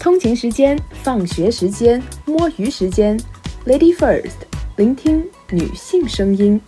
通勤时间、放学时间、摸鱼时间，Lady First，聆听女性声音。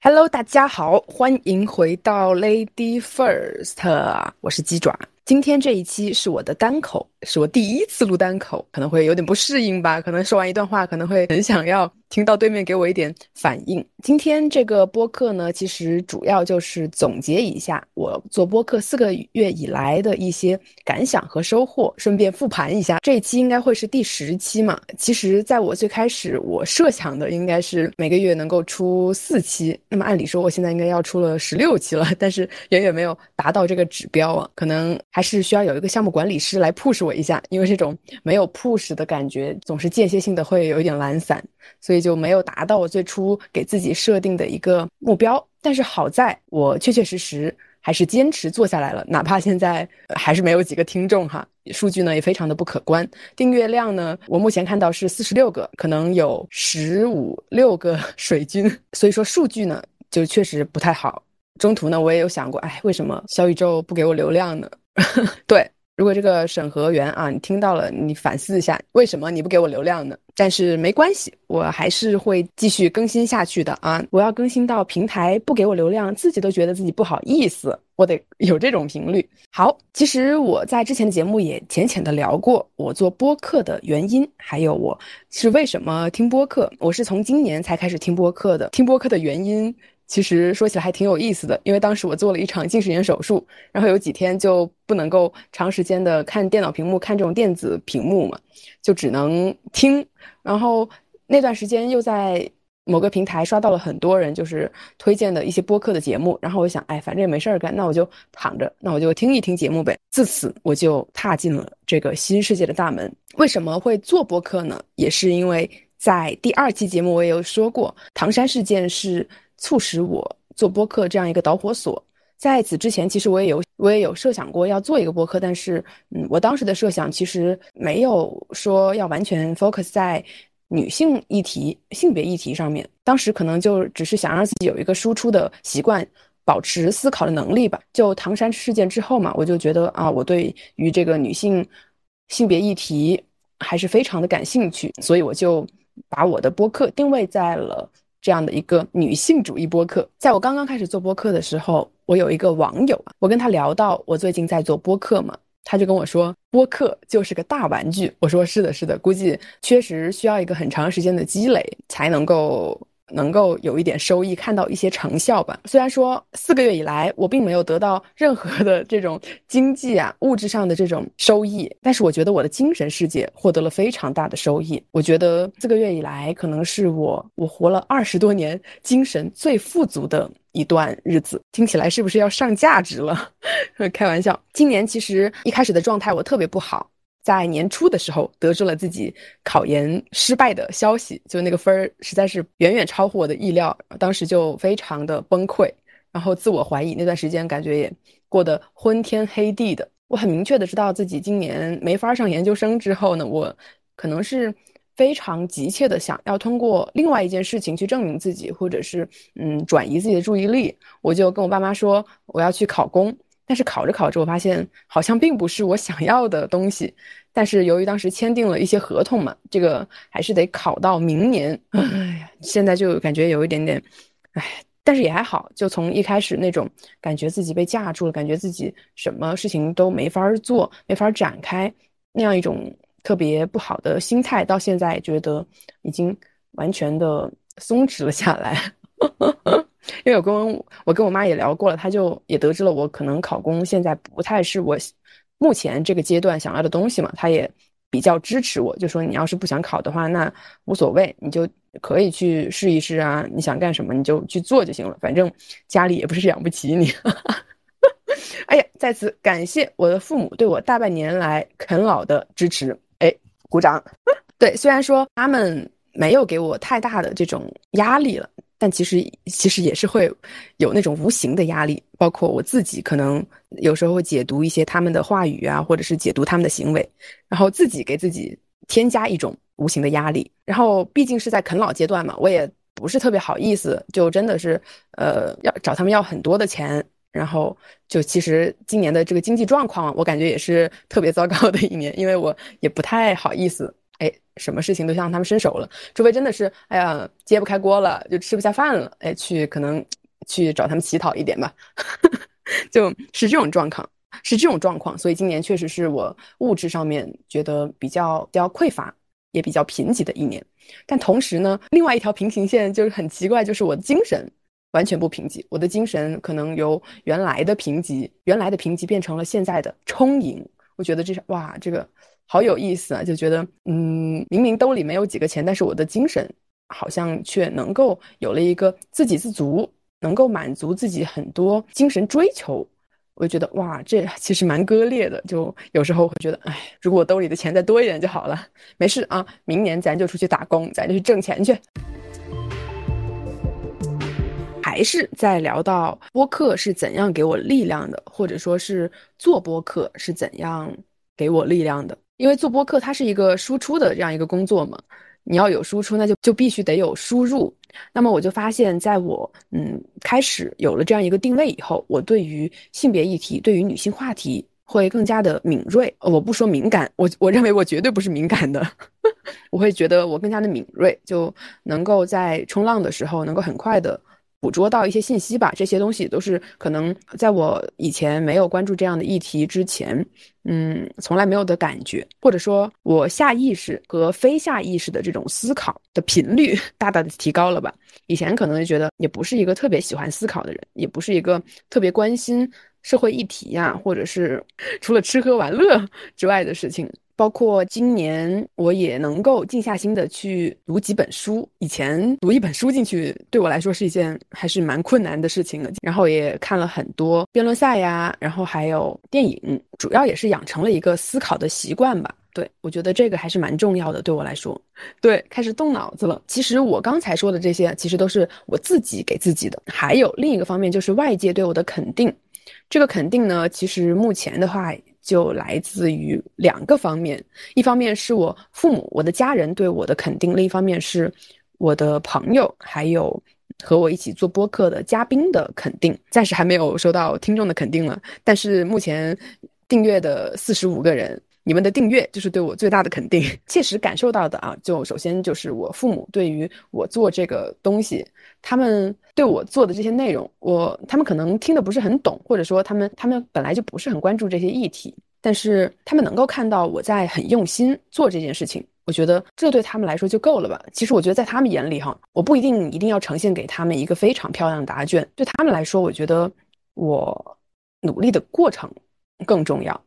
Hello，大家好，欢迎回到 Lady First，我是鸡爪。今天这一期是我的单口，是我第一次录单口，可能会有点不适应吧。可能说完一段话，可能会很想要听到对面给我一点反应。今天这个播客呢，其实主要就是总结一下我做播客四个月以来的一些感想和收获，顺便复盘一下。这一期应该会是第十期嘛？其实，在我最开始，我设想的应该是每个月能够出四期。那么按理说，我现在应该要出了十六期了，但是远远没有达到这个指标啊，可能还。是需要有一个项目管理师来 push 我一下，因为这种没有 push 的感觉，总是间歇性的会有一点懒散，所以就没有达到我最初给自己设定的一个目标。但是好在我确确实实还是坚持做下来了，哪怕现在还是没有几个听众哈，数据呢也非常的不可观。订阅量呢，我目前看到是四十六个，可能有十五六个 水军，所以说数据呢就确实不太好。中途呢，我也有想过，哎，为什么小宇宙不给我流量呢？对，如果这个审核员啊，你听到了，你反思一下，为什么你不给我流量呢？但是没关系，我还是会继续更新下去的啊！我要更新到平台不给我流量，自己都觉得自己不好意思，我得有这种频率。好，其实我在之前的节目也浅浅的聊过我做播客的原因，还有我是为什么听播客。我是从今年才开始听播客的，听播客的原因。其实说起来还挺有意思的，因为当时我做了一场近视眼手术，然后有几天就不能够长时间的看电脑屏幕，看这种电子屏幕嘛，就只能听。然后那段时间又在某个平台刷到了很多人就是推荐的一些播客的节目，然后我想，哎，反正也没事儿干，那我就躺着，那我就听一听节目呗。自此我就踏进了这个新世界的大门。为什么会做播客呢？也是因为在第二期节目我也有说过，唐山事件是。促使我做播客这样一个导火索，在此之前，其实我也有我也有设想过要做一个播客，但是，嗯，我当时的设想其实没有说要完全 focus 在女性议题、性别议题上面。当时可能就只是想让自己有一个输出的习惯，保持思考的能力吧。就唐山事件之后嘛，我就觉得啊，我对于这个女性性别议题还是非常的感兴趣，所以我就把我的播客定位在了。这样的一个女性主义播客，在我刚刚开始做播客的时候，我有一个网友啊，我跟他聊到我最近在做播客嘛，他就跟我说，播客就是个大玩具。我说是的，是的，估计确实需要一个很长时间的积累才能够。能够有一点收益，看到一些成效吧。虽然说四个月以来我并没有得到任何的这种经济啊、物质上的这种收益，但是我觉得我的精神世界获得了非常大的收益。我觉得四个月以来可能是我我活了二十多年精神最富足的一段日子。听起来是不是要上价值了？开玩笑。今年其实一开始的状态我特别不好。在年初的时候，得知了自己考研失败的消息，就那个分儿实在是远远超乎我的意料，当时就非常的崩溃，然后自我怀疑，那段时间感觉也过得昏天黑地的。我很明确的知道自己今年没法上研究生之后呢，我可能是非常急切的想要通过另外一件事情去证明自己，或者是嗯转移自己的注意力，我就跟我爸妈说我要去考公。但是考着考着，我发现好像并不是我想要的东西。但是由于当时签订了一些合同嘛，这个还是得考到明年。哎呀，现在就感觉有一点点，哎，但是也还好。就从一开始那种感觉自己被架住了，感觉自己什么事情都没法做、没法展开那样一种特别不好的心态，到现在觉得已经完全的松弛了下来。因为我跟我跟我妈也聊过了，她就也得知了我可能考公现在不太是我目前这个阶段想要的东西嘛，她也比较支持我，就说你要是不想考的话，那无所谓，你就可以去试一试啊，你想干什么你就去做就行了，反正家里也不是养不起你。哎呀，在此感谢我的父母对我大半年来啃老的支持，哎，鼓掌。对，虽然说他们没有给我太大的这种压力了。但其实，其实也是会有那种无形的压力，包括我自己，可能有时候会解读一些他们的话语啊，或者是解读他们的行为，然后自己给自己添加一种无形的压力。然后毕竟是在啃老阶段嘛，我也不是特别好意思，就真的是呃要找他们要很多的钱，然后就其实今年的这个经济状况，我感觉也是特别糟糕的一年，因为我也不太好意思，哎，什么事情都向他们伸手了，除非真的是哎呀揭不开锅了，就吃不下饭了，哎，去可能去找他们乞讨一点吧，就是这种状况，是这种状况，所以今年确实是我物质上面觉得比较比较匮乏，也比较贫瘠的一年，但同时呢，另外一条平行线就是很奇怪，就是我的精神。完全不贫瘠，我的精神可能由原来的贫瘠，原来的贫瘠变成了现在的充盈。我觉得这是哇，这个好有意思啊！就觉得，嗯，明明兜里没有几个钱，但是我的精神好像却能够有了一个自给自足，能够满足自己很多精神追求。我就觉得哇，这其实蛮割裂的。就有时候会觉得，哎，如果我兜里的钱再多一点就好了。没事啊，明年咱就出去打工，咱就去挣钱去。还是在聊到播客是怎样给我力量的，或者说是做播客是怎样给我力量的。因为做播客它是一个输出的这样一个工作嘛，你要有输出，那就就必须得有输入。那么我就发现，在我嗯开始有了这样一个定位以后，我对于性别议题、对于女性话题会更加的敏锐。我不说敏感，我我认为我绝对不是敏感的，我会觉得我更加的敏锐，就能够在冲浪的时候能够很快的。捕捉到一些信息吧，这些东西都是可能在我以前没有关注这样的议题之前，嗯，从来没有的感觉，或者说我下意识和非下意识的这种思考的频率 大大的提高了吧。以前可能就觉得也不是一个特别喜欢思考的人，也不是一个特别关心社会议题呀，或者是 除了吃喝玩乐之外的事情。包括今年，我也能够静下心的去读几本书。以前读一本书进去，对我来说是一件还是蛮困难的事情的。然后也看了很多辩论赛呀，然后还有电影，主要也是养成了一个思考的习惯吧。对我觉得这个还是蛮重要的，对我来说，对，开始动脑子了。其实我刚才说的这些，其实都是我自己给自己的。还有另一个方面，就是外界对我的肯定。这个肯定呢，其实目前的话。就来自于两个方面，一方面是我父母、我的家人对我的肯定，另一方面是我的朋友，还有和我一起做播客的嘉宾的肯定。暂时还没有收到听众的肯定了，但是目前订阅的四十五个人。你们的订阅就是对我最大的肯定，切实感受到的啊。就首先就是我父母对于我做这个东西，他们对我做的这些内容，我他们可能听得不是很懂，或者说他们他们本来就不是很关注这些议题，但是他们能够看到我在很用心做这件事情，我觉得这对他们来说就够了吧。其实我觉得在他们眼里哈，我不一定一定要呈现给他们一个非常漂亮的答卷，对他们来说，我觉得我努力的过程更重要。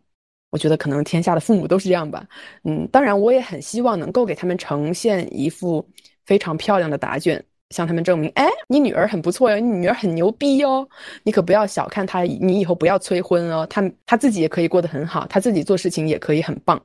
我觉得可能天下的父母都是这样吧，嗯，当然我也很希望能够给他们呈现一副非常漂亮的答卷，向他们证明，哎，你女儿很不错哟，你女儿很牛逼哟，你可不要小看她，你以后不要催婚哦，她她自己也可以过得很好，她自己做事情也可以很棒。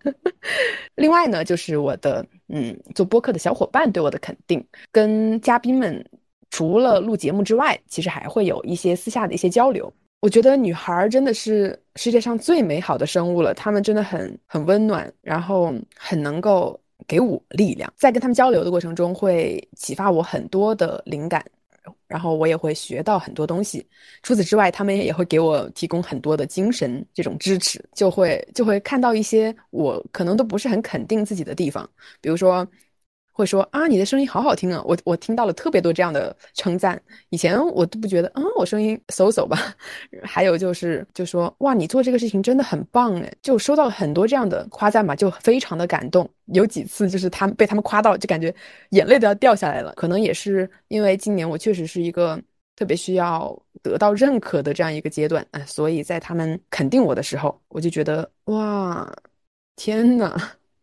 另外呢，就是我的嗯做播客的小伙伴对我的肯定，跟嘉宾们除了录节目之外，其实还会有一些私下的一些交流。我觉得女孩真的是世界上最美好的生物了，她们真的很很温暖，然后很能够给我力量。在跟她们交流的过程中，会启发我很多的灵感，然后我也会学到很多东西。除此之外，她们也会给我提供很多的精神这种支持，就会就会看到一些我可能都不是很肯定自己的地方，比如说。会说啊，你的声音好好听啊！我我听到了特别多这样的称赞，以前我都不觉得嗯，我声音嗖嗖吧。还有就是就说哇，你做这个事情真的很棒哎，就收到了很多这样的夸赞吧，就非常的感动。有几次就是他们被他们夸到，就感觉眼泪都要掉下来了。可能也是因为今年我确实是一个特别需要得到认可的这样一个阶段啊，所以在他们肯定我的时候，我就觉得哇，天呐！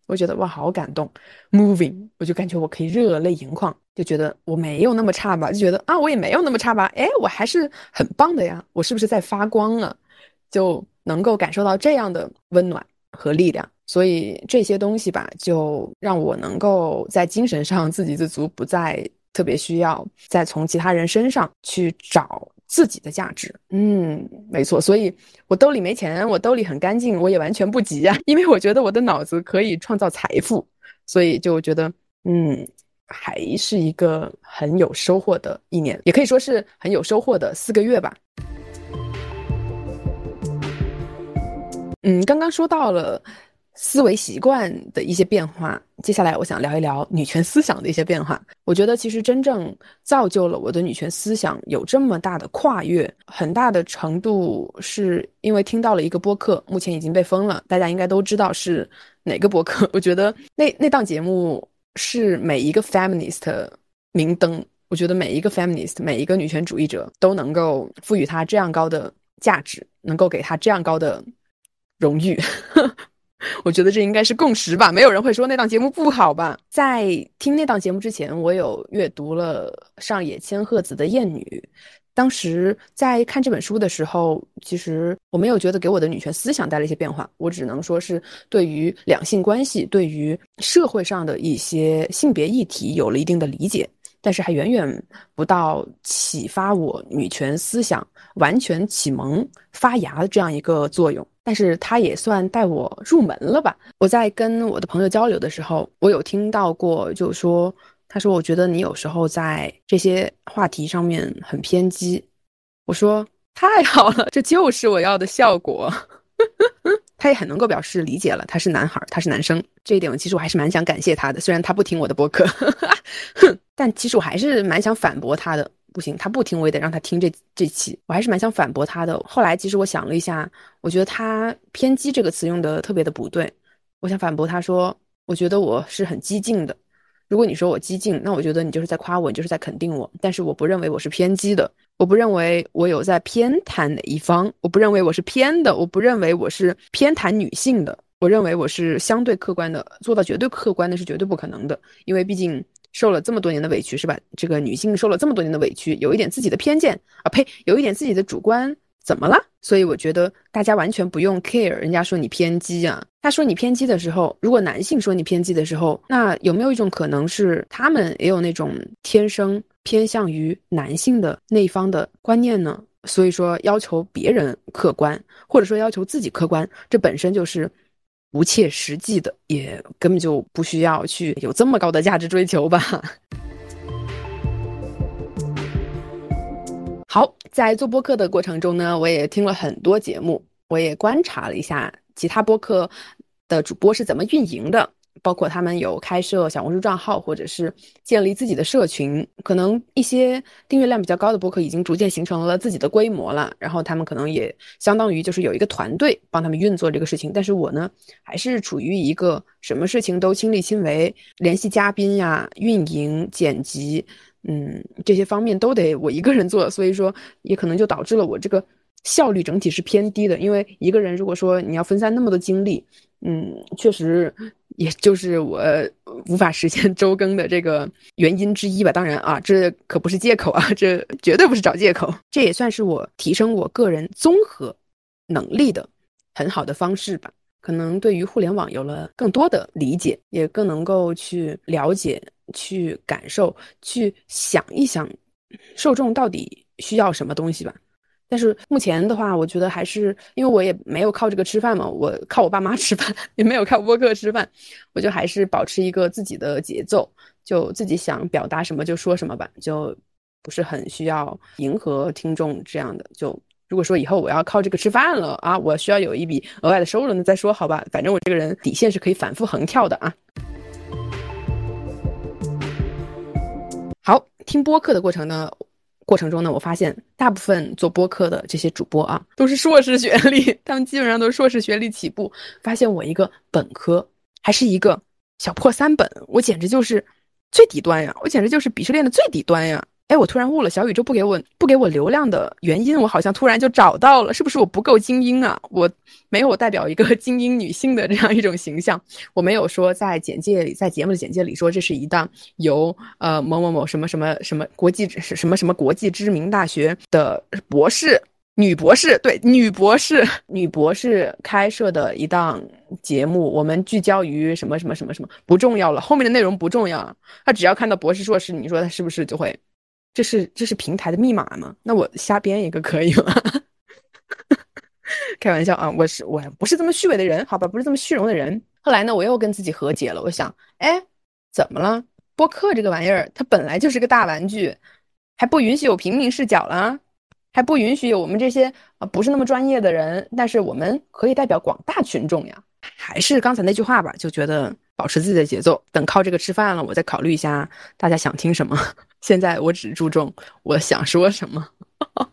我觉得哇，好感动，moving，我就感觉我可以热泪盈眶，就觉得我没有那么差吧，就觉得啊，我也没有那么差吧，哎，我还是很棒的呀，我是不是在发光了？就能够感受到这样的温暖和力量，所以这些东西吧，就让我能够在精神上自给自足，不再特别需要再从其他人身上去找。自己的价值。嗯没错所以我兜里没钱我兜里很干净我也完全不急呀因为我觉得我的脑子可以创造财富所以就觉得嗯还是一个很有收获的一年也可以说是很有收获的四个月吧。嗯刚刚说到了思维习惯的一些变化，接下来我想聊一聊女权思想的一些变化。我觉得其实真正造就了我的女权思想有这么大的跨越，很大的程度是因为听到了一个播客，目前已经被封了，大家应该都知道是哪个播客。我觉得那那档节目是每一个 feminist 明灯，我觉得每一个 feminist 每一个女权主义者都能够赋予它这样高的价值，能够给他这样高的。荣誉，我觉得这应该是共识吧。没有人会说那档节目不好吧？在听那档节目之前，我有阅读了上野千鹤子的《厌女》。当时在看这本书的时候，其实我没有觉得给我的女权思想带来一些变化。我只能说是对于两性关系、对于社会上的一些性别议题有了一定的理解，但是还远远不到启发我女权思想完全启蒙发芽的这样一个作用。但是他也算带我入门了吧。我在跟我的朋友交流的时候，我有听到过，就说，他说我觉得你有时候在这些话题上面很偏激。我说太好了，这就是我要的效果。他也很能够表示理解了，他是男孩，他是男生，这一点其实我还是蛮想感谢他的。虽然他不听我的播客，但其实我还是蛮想反驳他的。不行，他不听，我也得让他听这这期。我还是蛮想反驳他的。后来其实我想了一下，我觉得他“偏激”这个词用的特别的不对。我想反驳他说，我觉得我是很激进的。如果你说我激进，那我觉得你就是在夸我，你就是在肯定我。但是我不认为我是偏激的，我不认为我有在偏袒哪一方，我不认为我是偏的，我不认为我是偏袒女性的。我认为我是相对客观的，做到绝对客观的是绝对不可能的，因为毕竟。受了这么多年的委屈是吧？这个女性受了这么多年的委屈，有一点自己的偏见啊，呸，有一点自己的主观，怎么了？所以我觉得大家完全不用 care，人家说你偏激啊。他说你偏激的时候，如果男性说你偏激的时候，那有没有一种可能是他们也有那种天生偏向于男性的那一方的观念呢？所以说要求别人客观，或者说要求自己客观，这本身就是。不切实际的，也根本就不需要去有这么高的价值追求吧。好，在做播客的过程中呢，我也听了很多节目，我也观察了一下其他播客的主播是怎么运营的。包括他们有开设小红书账号，或者是建立自己的社群，可能一些订阅量比较高的博客已经逐渐形成了自己的规模了。然后他们可能也相当于就是有一个团队帮他们运作这个事情。但是我呢，还是处于一个什么事情都亲力亲为，联系嘉宾呀、运营、剪辑，嗯，这些方面都得我一个人做。所以说，也可能就导致了我这个效率整体是偏低的。因为一个人如果说你要分散那么多精力，嗯，确实。也就是我无法实现 周更的这个原因之一吧。当然啊，这可不是借口啊，这绝对不是找借口。这也算是我提升我个人综合能力的很好的方式吧。可能对于互联网有了更多的理解，也更能够去了解、去感受、去想一想受众到底需要什么东西吧。但是目前的话，我觉得还是因为我也没有靠这个吃饭嘛，我靠我爸妈 吃饭，也没有靠播客吃饭，我就还是保持一个自己的节奏，就自己想表达什么就说什么吧，就不是很需要迎合听众这样的。就如果说以后我要靠这个吃饭了啊，我需要有一笔额外的收入呢，再说好吧，反正我这个人底线是可以反复横跳的啊。好，听播客的过程呢。过程中呢，我发现大部分做播客的这些主播啊，都是硕士学历，他们基本上都是硕士学历起步。发现我一个本科，还是一个小破三本，我简直就是最底端呀！我简直就是鄙视链的最底端呀！哎，我突然悟了，小宇宙不给我不给我流量的原因，我好像突然就找到了，是不是我不够精英啊？我没有代表一个 精英女性的这样一种形象，我没有说在简介里，在节目的简介里说这是一档由呃某某某什么什么什么国际什么什么国际知名大学的博士女博士，对女博士女博士开设的一档节目，我们聚焦于什么什么什么什么不重要了，后面的内容不重要，他只要看到博士硕士，你说他是不是就会？这是这是平台的密码吗？那我瞎编一个可以吗？开玩笑啊，我是我不是这么虚伪的人，好吧，不是这么虚荣的人。后来呢，我又跟自己和解了。我想，哎，怎么了？播客这个玩意儿，它本来就是个大玩具，还不允许有平民视角了。还不允许有我们这些啊不是那么专业的人，但是我们可以代表广大群众呀。还是刚才那句话吧，就觉得保持自己的节奏，等靠这个吃饭了，我再考虑一下大家想听什么。现在我只注重我想说什么。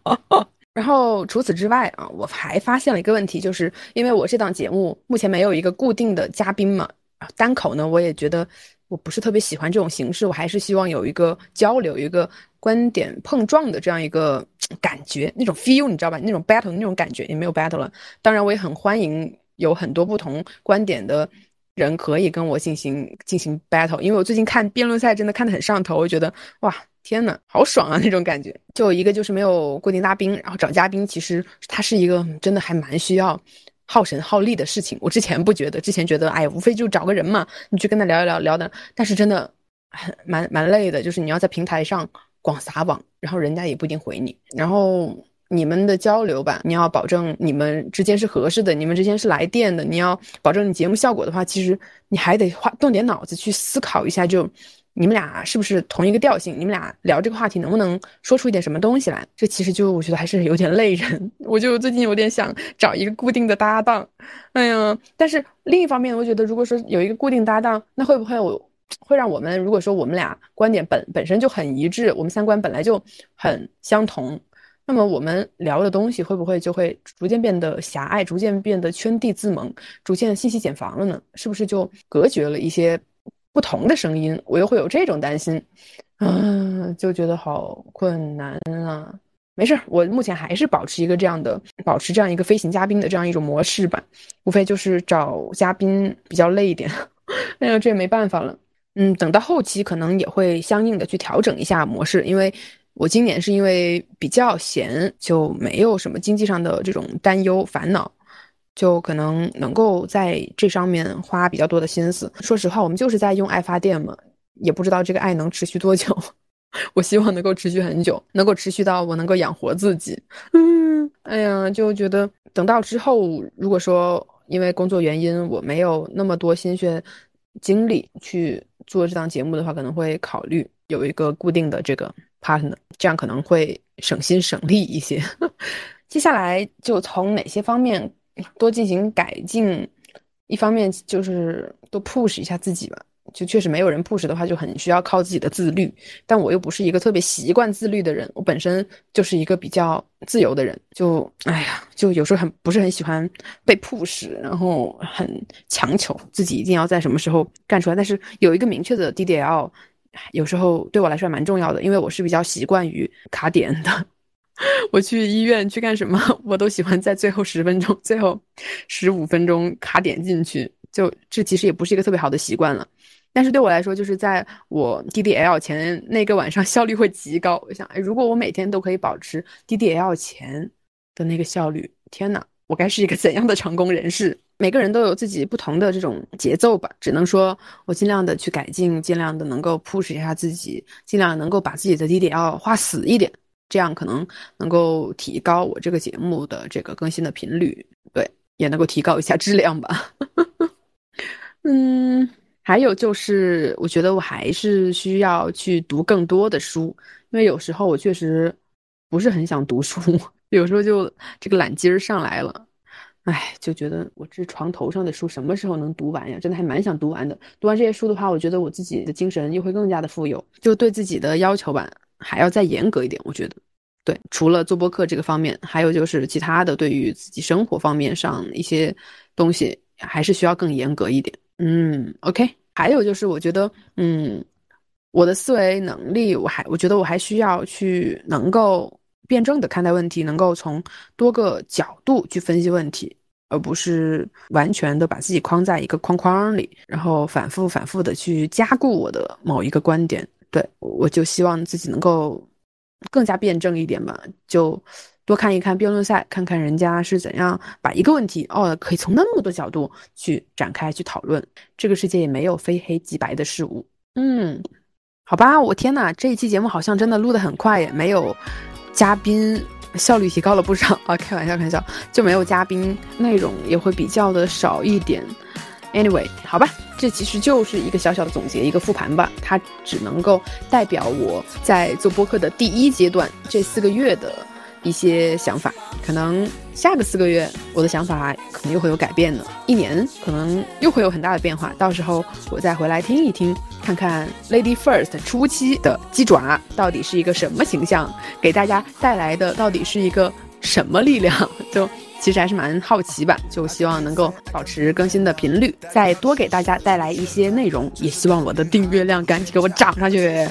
然后除此之外啊，我还发现了一个问题，就是因为我这档节目目前没有一个固定的嘉宾嘛，单口呢，我也觉得。我不是特别喜欢这种形式，我还是希望有一个交流、一个观点碰撞的这样一个感觉，那种 feel 你知道吧？那种 battle 那种感觉也没有 battle 了。当然，我也很欢迎有很多不同观点的人可以跟我进行进行 battle，因为我最近看辩论赛真的看得很上头，我觉得哇，天呐，好爽啊那种感觉。就一个就是没有固定嘉宾，然后找嘉宾，其实它是一个真的还蛮需要。耗神耗力的事情，我之前不觉得，之前觉得，哎，无非就找个人嘛，你去跟他聊一聊，聊的。但是真的很蛮蛮累的，就是你要在平台上广撒网，然后人家也不一定回你，然后你们的交流吧，你要保证你们之间是合适的，你们之间是来电的，你要保证你节目效果的话，其实你还得花动点脑子去思考一下，就。你们俩是不是同一个调性？你们俩聊这个话题能不能说出一点什么东西来？这其实就我觉得还是有点累人。我就最近有点想找一个固定的搭档。哎呀，但是另一方面，我觉得如果说有一个固定搭档，那会不会我会让我们如果说我们俩观点本本身就很一致，我们三观本来就很相同，那么我们聊的东西会不会就会逐渐变得狭隘，逐渐变得圈地自萌，逐渐信息茧房了呢？是不是就隔绝了一些？不同的声音，我又会有这种担心，嗯，就觉得好困难啊。没事，我目前还是保持一个这样的，保持这样一个飞行嘉宾的这样一种模式吧。无非就是找嘉宾比较累一点，哎呀，这也没办法了。嗯，等到后期可能也会相应的去调整一下模式，因为我今年是因为比较闲，就没有什么经济上的这种担忧烦恼。就可能能够在这上面花比较多的心思。说实话，我们就是在用爱发电嘛，也不知道这个爱能持续多久。我希望能够持续很久，能够持续到我能够养活自己。嗯，哎呀，就觉得等到之后，如果说因为工作原因我没有那么多心血精力去做这档节目的话，可能会考虑有一个固定的这个 partner，这样可能会省心省力一些。接下来就从哪些方面？多进行改进，一方面就是多 push 一下自己吧。就确实没有人 push 的话，就很需要靠自己的自律。但我又不是一个特别习惯自律的人，我本身就是一个比较自由的人。就哎呀，就有时候很不是很喜欢被 push，然后很强求自己一定要在什么时候干出来。但是有一个明确的 DDL，有时候对我来说还蛮重要的，因为我是比较习惯于卡点的。我去医院去干什么？我都喜欢在最后十分钟、最后十五分钟卡点进去。就这其实也不是一个特别好的习惯了，但是对我来说，就是在我 DDL 前那个晚上 效率会极高。我想，哎，如果我每天都可以保持 DDL 前的那个效率，天呐，我该是一个怎样的成功人士？每个人都有自己不同的这种节奏吧，只能说我尽量的去改进，尽量的能够 push 一下自己，尽量能够把自己的 DDL 画死一点。这样可能能够提高我这个节目的这个更新的频率，对，也能够提高一下质量吧。嗯，还有就是，我觉得我还是需要去读更多的书，因为有时候我确实不是很想读书，有时候就这个懒劲儿上来了，哎，就觉得我这床头上的书什么时候能读完呀？真的还蛮想读完的。读完这些书的话，我觉得我自己的精神又会更加的富有，就对自己的要求吧。还要再严格一点，我觉得，对，除了做播客这个方面，还有就是其他的对于自己生活方面上一些东西，还是需要更严格一点。嗯，OK，还有就是我觉得，嗯，我的思维能力，我还我觉得我还需要去能够辩证的看待问题，能够从多个角度去分析问题，而不是完全的把自己框在一个框框里，然后反复反复的去加固我的某一个观点。对，我就希望自己能够更加辩证一点吧，就多看一看辩论赛，看看人家是怎样把一个问题哦，可以从那么多角度去展开去讨论。这个世界也没有非黑即白的事物。嗯，好吧，我天哪，这一期节目好像真的录得很快耶，没有嘉宾，效率提高了不少啊！开玩笑，开玩笑，就没有嘉宾，内容也会比较的少一点。Anyway，好吧，这其实就是一个小小的总结，一个复盘吧。它只能够代表我在做播客的第一阶段这四个月的一些想法。可能下个四个月，我的想法可能又会有改变呢。一年可能又会有很大的变化，到时候我再回来听一听，看看 Lady First 初期的鸡爪到底是一个什么形象，给大家带来的到底是一个什么力量？就其实还是蛮好奇吧，就希望能够保持更新的频率，再多给大家带来一些内容，也希望我的订阅量赶紧给我涨上去。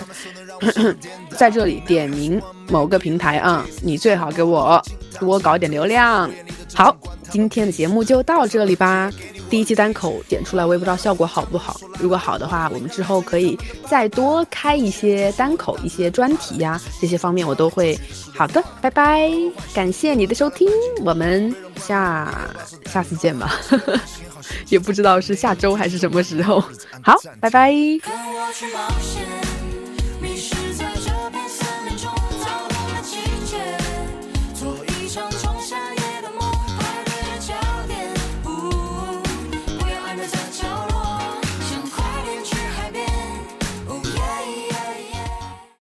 在这里点名某个平台啊，你最好给我多搞点流量。好，今天的节目就到这里吧。第一期单口剪出来，我也不知道效果好不好。如果好的话，我们之后可以再多开一些单口、一些专题呀，这些方面我都会。好的，拜拜，感谢你的收听，我们下下次见吧。也不知道是下周还是什么时候。好，拜拜。